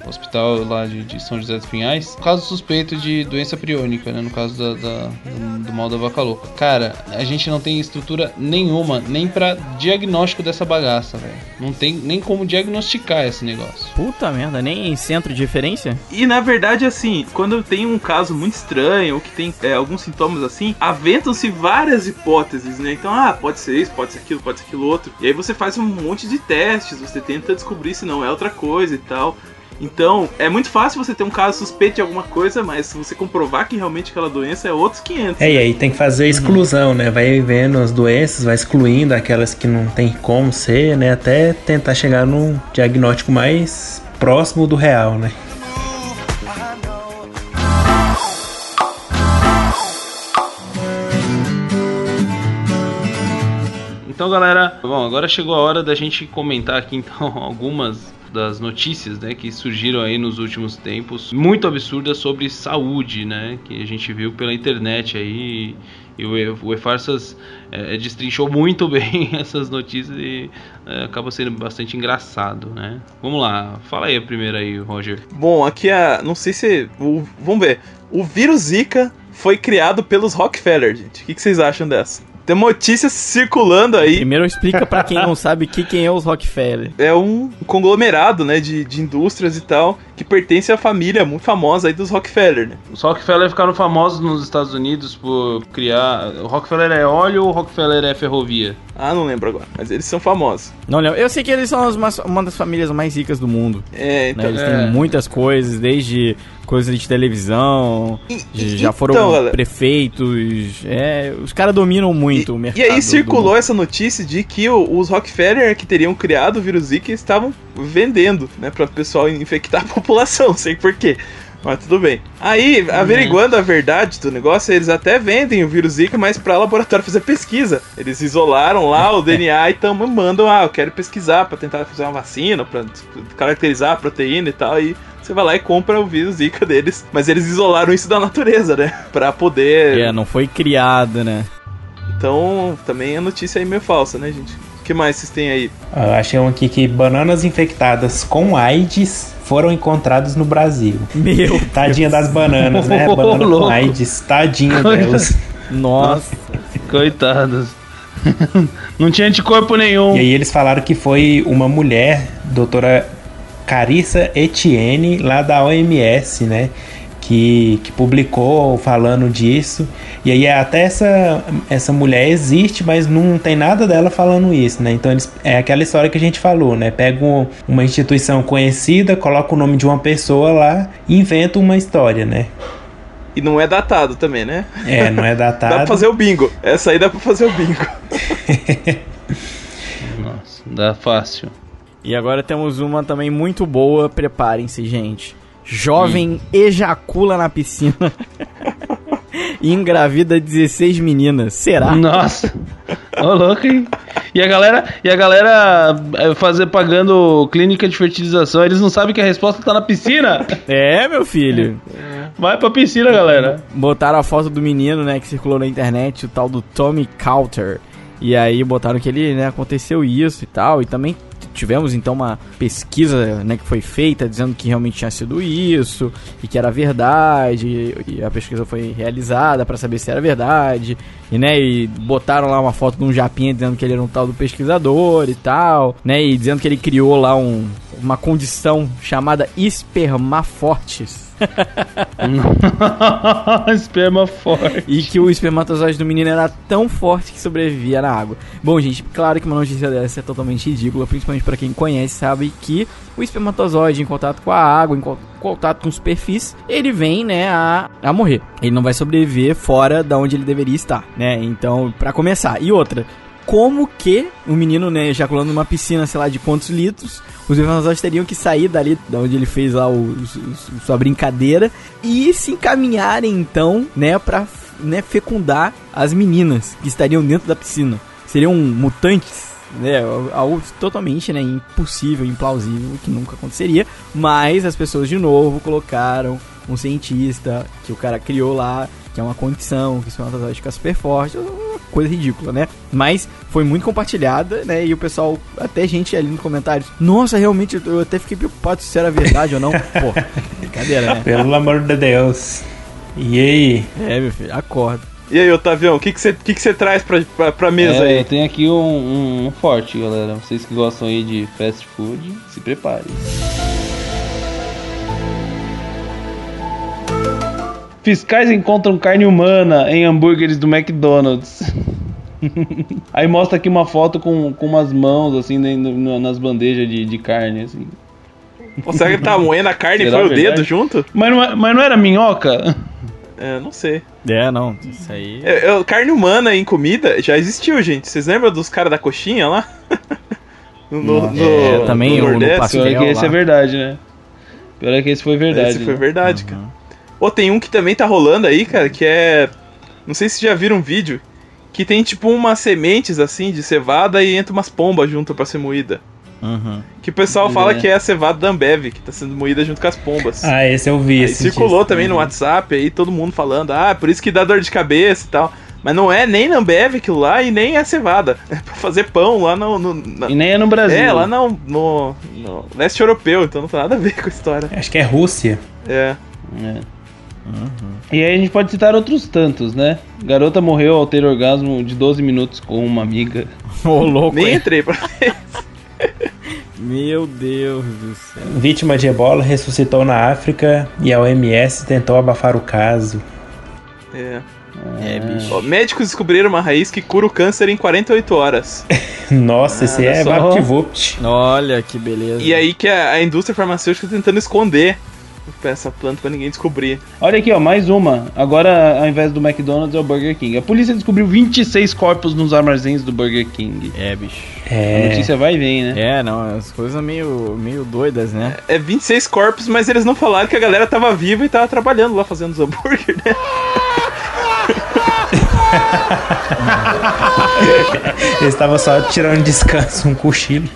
o hospital lá de, de, São José dos Pinhais, caso suspeito de doença priônica, né? No caso da, da do, do, mal da vaca louca. Cara, a gente não tem estrutura nenhuma, nem para diagnóstico dessa bagaça, velho. Não tem nem como diagnosticar esse negócio. Puta merda, nem em centro de referência? E na verdade, assim, quando tem um caso muito estranho ou que tem é, alguns sintomas assim, aventam-se várias hipóteses, né? Então, ah, pode ser isso, pode ser aquilo, pode ser aquilo outro. E aí você faz um monte de testes, você tenta descobrir se não é outra coisa e tal. Então, é muito fácil você ter um caso suspeito de alguma coisa, mas se você comprovar que realmente aquela doença é outros 500. É, né? e aí tem que fazer a exclusão, uhum. né? Vai vendo as doenças, vai excluindo aquelas que não tem como ser, né? Até tentar chegar num diagnóstico mais próximo do real, né? Galera, bom, agora chegou a hora da gente comentar aqui então algumas das notícias, né, que surgiram aí nos últimos tempos, muito absurdas sobre saúde, né, que a gente viu pela internet aí e o E-Farsas é, destrinchou muito bem essas notícias e é, acaba sendo bastante engraçado, né? Vamos lá, fala aí a primeira aí, Roger. Bom, aqui a. Não sei se. O, vamos ver. O vírus Zika foi criado pelos Rockefeller, gente. O que, que vocês acham dessa? Tem notícias circulando aí. Primeiro explica para quem não sabe que quem é os Rockefeller. É um conglomerado, né, de, de indústrias e tal, que pertence à família muito famosa aí dos Rockefeller, né? Os Rockefeller ficaram famosos nos Estados Unidos por criar... O Rockefeller é óleo ou o Rockefeller é ferrovia? Ah, não lembro agora, mas eles são famosos. Não lembro. Eu sei que eles são uma das famílias mais ricas do mundo. É, então... Né? Eles é. têm muitas coisas, desde coisas de televisão, e, já foram então, prefeitos. É, os caras dominam muito e, o mercado. E aí circulou essa notícia de que os Rockefeller que teriam criado o vírus Zika estavam vendendo, né, para o pessoal infectar a população, sei porquê. Mas tudo bem. Aí, averiguando a verdade do negócio, eles até vendem o vírus Zika, mas para laboratório fazer pesquisa. Eles isolaram lá o DNA e tão mandam, ah, eu quero pesquisar para tentar fazer uma vacina, para caracterizar a proteína e tal. E você vai lá e compra o vírus Zika deles. Mas eles isolaram isso da natureza, né? Pra poder. É, não foi criado, né? Então, também a notícia aí meio falsa, né, gente? O que mais vocês têm aí? Eu achei um aqui que bananas infectadas com AIDS foram encontradas no Brasil. Meu. Tadinha das bananas, né? Banana com AIDS, tadinha delas. Nossa. Coitadas. Não tinha anticorpo nenhum. E aí eles falaram que foi uma mulher, doutora Carissa Etienne, lá da OMS, né? Que, que publicou falando disso. E aí até essa, essa mulher existe, mas não tem nada dela falando isso, né? Então eles, é aquela história que a gente falou, né? Pega uma instituição conhecida, coloca o nome de uma pessoa lá e inventa uma história, né? E não é datado também, né? É, não é datado. dá pra fazer o bingo. Essa aí dá pra fazer o bingo. Nossa, dá fácil. E agora temos uma também muito boa, preparem-se, gente. Jovem ejacula na piscina e engravida 16 meninas. Será? Nossa. Ô, louco, hein? E a galera, e a galera é, fazer pagando clínica de fertilização, eles não sabem que a resposta tá na piscina. É, meu filho. Vai pra piscina, galera. Botaram a foto do menino, né, que circulou na internet, o tal do Tommy Coulter. E aí botaram que ele, né, aconteceu isso e tal. E também tivemos então uma pesquisa né, que foi feita dizendo que realmente tinha sido isso e que era verdade e a pesquisa foi realizada para saber se era verdade e né e botaram lá uma foto de um japinha dizendo que ele era um tal do pesquisador e tal né e dizendo que ele criou lá um, uma condição chamada espermafortes Esperma forte. E que o espermatozoide do menino era tão forte que sobrevivia na água. Bom, gente, claro que uma notícia dessa é totalmente ridícula, principalmente para quem conhece, sabe que o espermatozoide em contato com a água, em contato com superfície, ele vem, né, a, a morrer. Ele não vai sobreviver fora da onde ele deveria estar, né? Então, para começar. E outra, como que o menino, né, ejaculando numa piscina, sei lá, de quantos litros, os espermatozoides teriam que sair dali, da onde ele fez lá o, o, sua brincadeira, e se encaminharem, então, né, pra né, fecundar as meninas que estariam dentro da piscina. Seriam mutantes, né, algo totalmente, né, impossível, implausível, que nunca aconteceria, mas as pessoas, de novo, colocaram um cientista que o cara criou lá, que é uma condição, que o espermatozoide fica super forte, coisa ridícula, né? Mas foi muito compartilhada, né? E o pessoal, até gente ali nos comentários, nossa, realmente, eu até fiquei preocupado se era verdade ou não. Pô, brincadeira, né? Pelo amor de Deus. E aí? É, meu filho, acorda. E aí, Otavião, o que você que que que traz pra, pra, pra mesa É, aí? eu tenho aqui um, um- um forte, galera. Vocês que gostam aí de fast food, se preparem. Fiscais encontram carne humana em hambúrgueres do McDonald's. Aí mostra aqui uma foto com, com umas mãos, assim, no- nas bandejas de, de carne, assim. Pô, será que ele tá moendo a carne e foi o verdade? dedo junto? Mas não, é- mas não era minhoca? É, não sei. É, não, isso aí. É, é, carne humana em comida já existiu, gente. Vocês lembram dos caras da coxinha lá? no, no, no- É, também o- no Nordeste? pastel. Pior é que esse lá. é verdade, né? Pior é que esse foi verdade. Esse foi né? verdade, cara. Ô, tem um que também tá rolando aí, cara, que é. Não sei se já viram um vídeo. Que tem tipo umas sementes assim de cevada e entra umas pombas junto pra ser moída. Uhum. Que o pessoal É. fala que é a cevada da Ambev, que tá sendo moída junto com as pombas. Ah, esse eu vi. Aí esse circulou também no WhatsApp aí, todo mundo falando, ah, por isso que dá dor de cabeça e tal. Mas não é nem na Ambev aquilo lá e nem a cevada. É pra fazer pão lá no. no- na- E nem é no Brasil. É, lá no, no, no leste europeu, então não tem nada a ver com a história. Acho que é Rússia. É. É. E aí a gente pode citar outros tantos, né? Garota morreu ao ter orgasmo de 12 minutos com uma amiga. Ô, louco, Nem hein? entrei pra. Meu Deus do céu. Vítima de ebola ressuscitou na África e a OMS tentou abafar o caso. É. É, bicho. Ó, médicos descobriram uma raiz que cura o câncer em 48 horas. Nossa, esse Olha é só. VaptVupt. Olha que beleza. E aí que a, a indústria farmacêutica tá tentando esconder essa planta pra ninguém descobrir. Olha aqui, ó, mais uma. Agora, ao invés do McDonald's, é o Burger King. A polícia descobriu 26 corpos nos armazéns do Burger King. É, bicho. A É. notícia vai e vem, né? É, não, as coisas meio, meio doidas, né? É 26 corpos, mas eles não falaram que a galera tava viva e tava trabalhando lá fazendo os hambúrguer, né? Eles estavam só tirando descanso, um cochilo.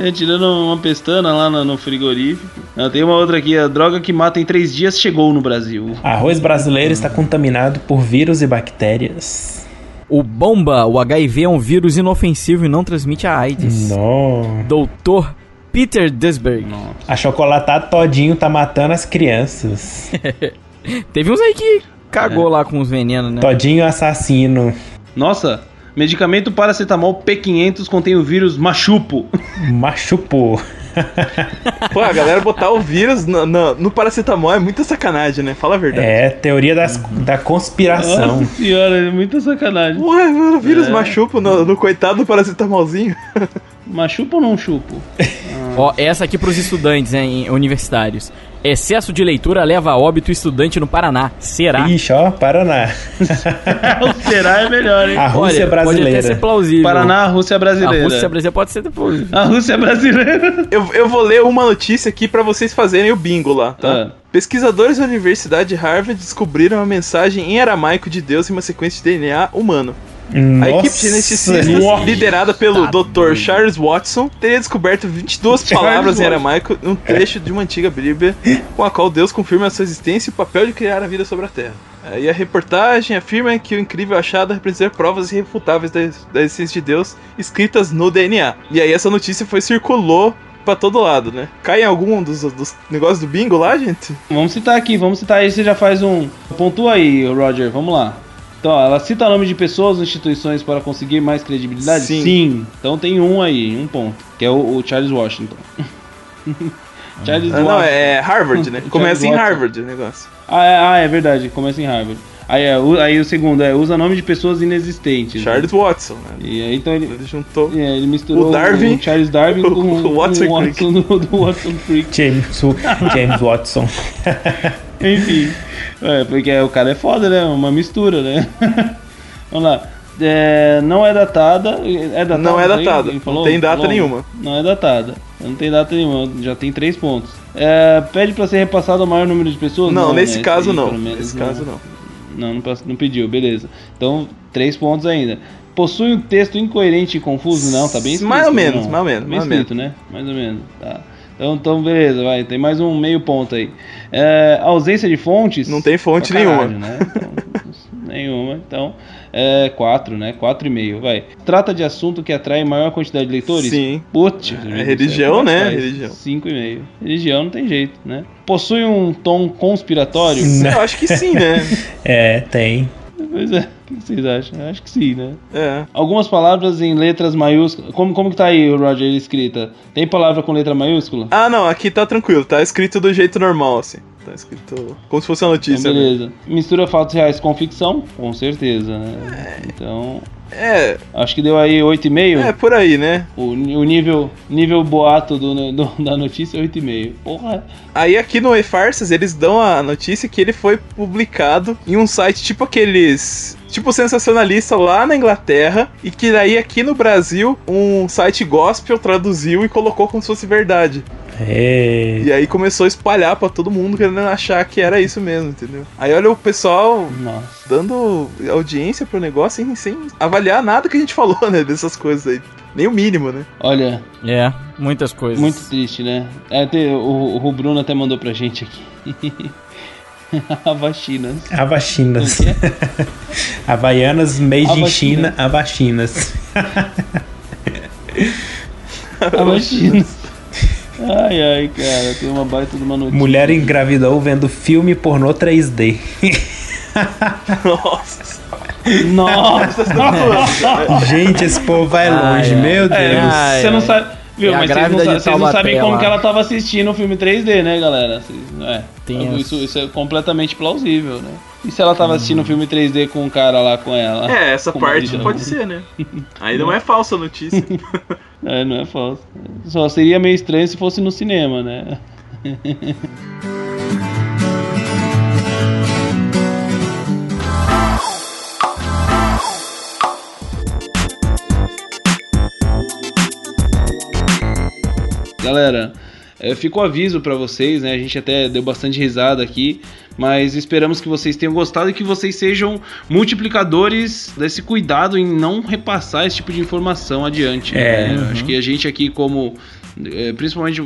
É, tirando uma pestana lá no, no frigorífico. Ah, tem uma outra aqui, a droga que mata em 3 dias chegou no Brasil. Arroz brasileiro está contaminado por vírus e bactérias. O bomba, o HIV é um vírus inofensivo e não transmite a AIDS. Não. Doutor Peter Desberg. Achocolatado todinho tá matando as crianças. Teve uns aí que cagou lá com os venenos, né? Todinho assassino. Nossa, medicamento paracetamol P500 contém o vírus machupo. Machupo. Pô, a galera botar o vírus no, no, no paracetamol é muita sacanagem, né? Fala a verdade. É, teoria das, da conspiração. Nossa senhora, é muita sacanagem. Ué, mano, o vírus É. machupo no, no coitado do paracetamolzinho. Machupo ou não chupo? Ó, essa aqui pros estudantes, em universitários. Excesso de leitura leva a óbito estudante no Paraná. Será? Ixi, ó, Paraná. o será é melhor, hein? A Rússia Olha, Pode até ser brasileira. plausível. Paraná, a Rússia A brasileira. Rússia brasileira pode ser plausível. A Rússia brasileira. Eu, eu vou ler uma notícia aqui pra vocês fazerem o bingo lá, tá? Ah. Pesquisadores da Universidade de Harvard descobriram uma mensagem em aramaico de Deus em uma sequência de DNA humano. A equipe geneticista, Nossa. liderada pelo Tá Dr. doido. Charles Watson, teria descoberto 22 Charles palavras em aramaico num trecho de uma antiga Bíblia, com a qual Deus confirma a sua existência e o papel de criar a vida sobre a Terra. E a reportagem afirma que o incrível achado representa provas irrefutáveis da, da existência de Deus escritas no DNA. E aí essa notícia foi circulou pra todo lado, né? Cai em algum dos, dos negócios do bingo lá, gente? Vamos citar aqui, vamos citar aí, você já faz um. Pontua aí, Roger, vamos lá. Então, ó, ela cita nome de pessoas ou instituições para conseguir mais credibilidade? Sim. Então tem um aí, um ponto. Que é o, o Charles Washington. Charles Ah, não, Washington. é Harvard, né? Charles Começa em. Harvard o negócio. Ah, é, ah, é verdade, começa em Harvard. Aí, é, o- aí o segundo é usa nome de pessoas inexistentes. né? Charles Watson, né? E aí então ele. Ele juntou. é, ele misturou O Darwin, o Charles Darwin com o o Watson Watson, Watson do, do Watson Creek. James, James Watson. Enfim. É, porque o cara é foda, né? Uma mistura, né? Vamos lá. É, não é datada. É datada Não é isso aí? datada, Ele não tem data nenhuma. Não é datada. Não tem data nenhuma. Já tem três pontos. É, pede pra ser repassado ao maior número de pessoas? Não, nesse né? caso aí, não. Nesse caso não. Não, não, não pediu, beleza. Então, três pontos ainda. Possui um texto incoerente e confuso? Não, tá bem escrito. Mais ou menos, não. mais ou menos, Bem mais ou escrito, né? Mais ou menos. Tá. Então, então, beleza, vai. Tem mais um meio ponto aí. É, ausência de fontes? Não tem fonte caralho, nenhuma. Né? Então, Nenhuma. Então, é 4, né? 4,5, vai. Trata de assunto que atrai maior quantidade de leitores? Sim. Putz, É religião, né? Religião. 5,5. Religião não tem jeito, né? Possui um tom conspiratório? Eu acho que sim, né? É, tem. Pois é. O que vocês acham? Eu acho que sim, né? É. Algumas palavras em letras maiúsculas. Como, como que tá aí, Roger, escrita? Tem palavra com letra maiúscula? Ah, não, aqui tá tranquilo, tá escrito do jeito normal, assim. Tá escrito como se fosse uma Então, notícia. né? beleza. Mistura fatos reais com ficção? Com certeza, né? Então, É, acho que deu aí 8,5. é por aí, né? O, o nível, nível boato do, do- da notícia é 8,5. Porra. Aí aqui no E-Farsas eles dão a notícia que ele foi publicado em um site tipo aqueles. Tipo sensacionalista lá na Inglaterra. E que daí aqui no Brasil um site gospel traduziu e colocou como se fosse verdade. É. E aí começou a espalhar pra todo mundo querendo achar que era isso mesmo, entendeu? Aí olha o pessoal Nossa. dando audiência pro negócio sem, sem avaliar nada que a gente falou, né? Dessas coisas aí. Nem o mínimo, né? Olha, É, muitas coisas. muito triste, né? É, tem- o, o Bruno até mandou pra gente aqui. A vacina. Avachinas. Havaianas made in. China, avachinas. A vacina. Ai, ai, cara, tem uma baita de uma notícia. Mulher engravidou vendo filme pornô 3D. Nossa. Nossa! Gente, esse povo vai Ai, longe, ai. meu Deus. É, Ai, você não sabe. Viu, mas vocês não, vocês não sabem como que ela tava assistindo o filme 3D, né, galera? Vocês- é, isso, isso é completamente plausível, né? E se ela tava assistindo o filme 3D com um cara lá com ela? É, essa parte pode ser, né? Aí não é falsa a notícia. É, não é falso. Só seria meio estranho se fosse no cinema, né? Galera, é, fica o aviso pra vocês, né? A gente até deu bastante risada aqui, mas esperamos que vocês tenham gostado e que vocês sejam multiplicadores desse cuidado em não repassar esse tipo de informação adiante. É, né? uhum. Acho que a gente aqui, como é, principalmente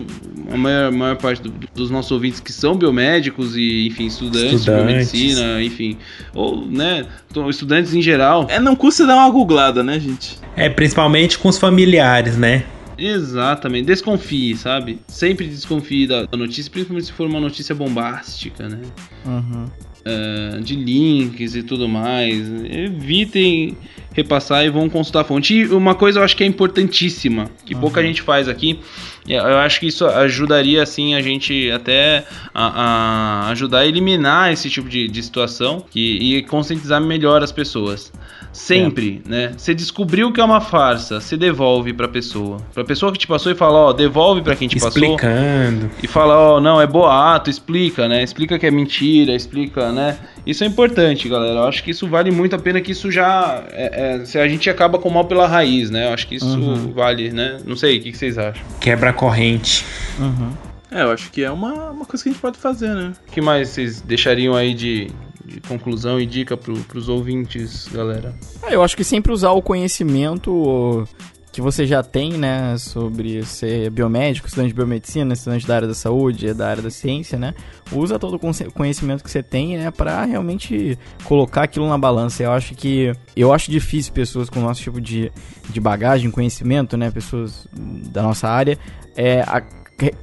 a maior, maior parte do- dos nossos ouvintes que são biomédicos e, enfim, estudantes, de Estudantes. biomedicina, enfim, ou, né, estudantes em geral. É, não custa dar uma googlada, né, gente? É, principalmente com os familiares, né? Exatamente, desconfie, sabe? Sempre desconfie da notícia, principalmente se for uma notícia bombástica, né? Uhum. É, de links e tudo mais. Evitem repassar e vão consultar a fonte. E uma coisa eu acho que é importantíssima, que pouca gente faz aqui, e eu acho que isso ajudaria assim a gente até a, a ajudar a eliminar esse tipo de, de situação e, e conscientizar melhor as pessoas. Sempre, né? Você descobriu que é uma farsa, você devolve pra pessoa. Pra pessoa que te passou e fala, ó, devolve pra quem te passou Explicando. e fala, ó, não, é boato, explica, né? Explica que é mentira, explica, né? Isso é importante, galera. Eu acho que isso vale muito a pena que isso já. É, é, se a gente acaba com o mal pela raiz, né? Eu acho que isso vale, né? Não sei, o que, que vocês acham? Quebra a corrente. Uhum. É, eu acho que é uma, uma coisa que a gente pode fazer, né? O que mais vocês deixariam aí de, de conclusão e dica pro, pros ouvintes, galera? Ah, eu acho que sempre usar o conhecimento que você já tem, né, sobre ser biomédico, estudante de biomedicina, estudante da área da saúde, da área da ciência, né? Usa todo o conhecimento que você tem, né, para realmente colocar aquilo na balança. Eu acho que eu acho difícil pessoas com o nosso tipo de, de bagagem, conhecimento, né, pessoas da nossa área, é, a-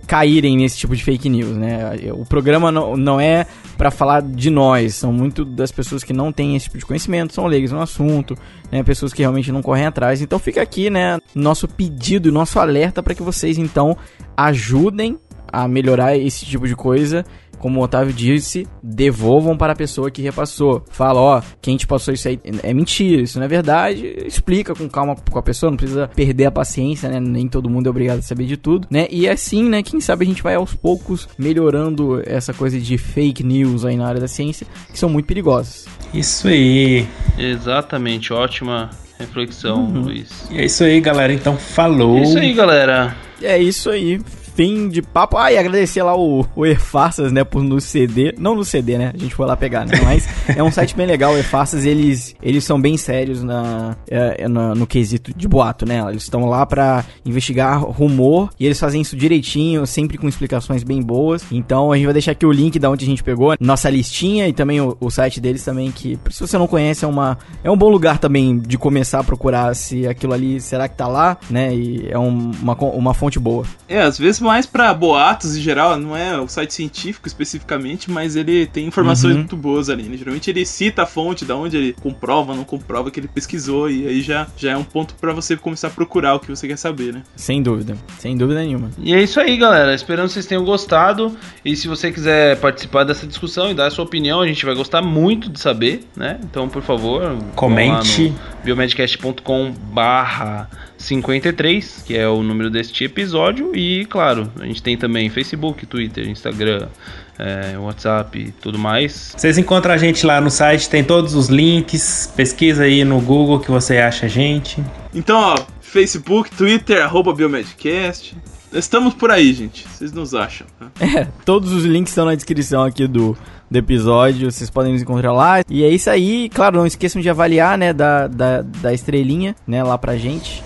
caírem nesse tipo de fake news, né? O programa não, não é para falar de nós, são muito das pessoas que não têm esse tipo de conhecimento, são leigas no assunto, né? Pessoas que realmente não correm atrás. Então fica aqui, né, nosso pedido nosso alerta para que vocês então ajudem a melhorar esse tipo de coisa. Como o Otávio disse, devolvam para a pessoa que repassou. Fala, ó, quem te passou isso aí é mentira, isso não é verdade. Explica com calma com a pessoa, não precisa perder a paciência, né? Nem todo mundo é obrigado a saber de tudo, né? E assim, né, quem sabe a gente vai aos poucos melhorando essa coisa de fake news aí na área da ciência, que são muito perigosas. Isso aí. Exatamente, ótima reflexão, Luiz. E é isso aí, galera. Então, falou. É isso aí, galera. É isso aí. Fim de papo. Ah, e agradecer lá o, o E-Farsas, né, por nos ceder. Não no CD, né? A gente foi lá pegar, né? Mas é um site bem legal. O E-Farsas, eles, eles são bem sérios na, é, na, no quesito de boato, né? Eles estão lá pra investigar rumor e eles fazem isso direitinho, sempre com explicações bem boas. Então a gente vai deixar aqui o link da onde a gente pegou, nossa listinha e também o, o site deles também, que se você não conhece, é, uma, é um bom lugar também de começar a procurar se aquilo ali será que tá lá, né? E é um, uma, uma fonte boa. É, às vezes mais para boatos em geral, não é o site científico especificamente, mas ele tem informações uhum. muito boas ali. Né? Geralmente ele cita a fonte, da onde ele comprova, não comprova que ele pesquisou, e aí já, já é um ponto para você começar a procurar o que você quer saber, né? Sem dúvida, sem dúvida nenhuma. E é isso aí, galera. Esperando que vocês tenham gostado. E se você quiser participar dessa discussão e dar a sua opinião, a gente vai gostar muito de saber, né? Então, por favor, comente biomedcast.com barra 53, que é o número deste episódio. E, claro, a gente tem também Facebook, Twitter, Instagram, é, WhatsApp e tudo mais. Vocês encontram a gente lá no site, tem todos os links. Pesquisa aí no Google que você acha a gente. Então, ó, Facebook, Twitter, arroba Biomedcast. Estamos por aí, gente. Vocês nos acham. Né? É, todos os links estão na descrição aqui do, do episódio. Vocês podem nos encontrar lá. E é isso aí. Claro, não esqueçam de avaliar, né? Da, da, da estrelinha, né? Lá pra gente.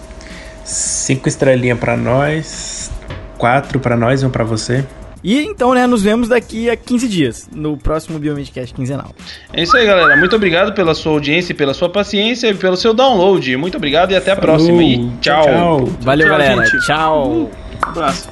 Cinco estrelinhas para nós, quatro para nós e um para você. E então, né, nos vemos daqui a 15 dias, no próximo Biomedcast quinzenal. É isso aí, galera. Muito obrigado pela sua audiência, pela sua paciência e pelo seu download. Muito obrigado e até a Falou. próxima. E tchau. tchau. Valeu, tchau, galera. Gente. Tchau. Um abraço.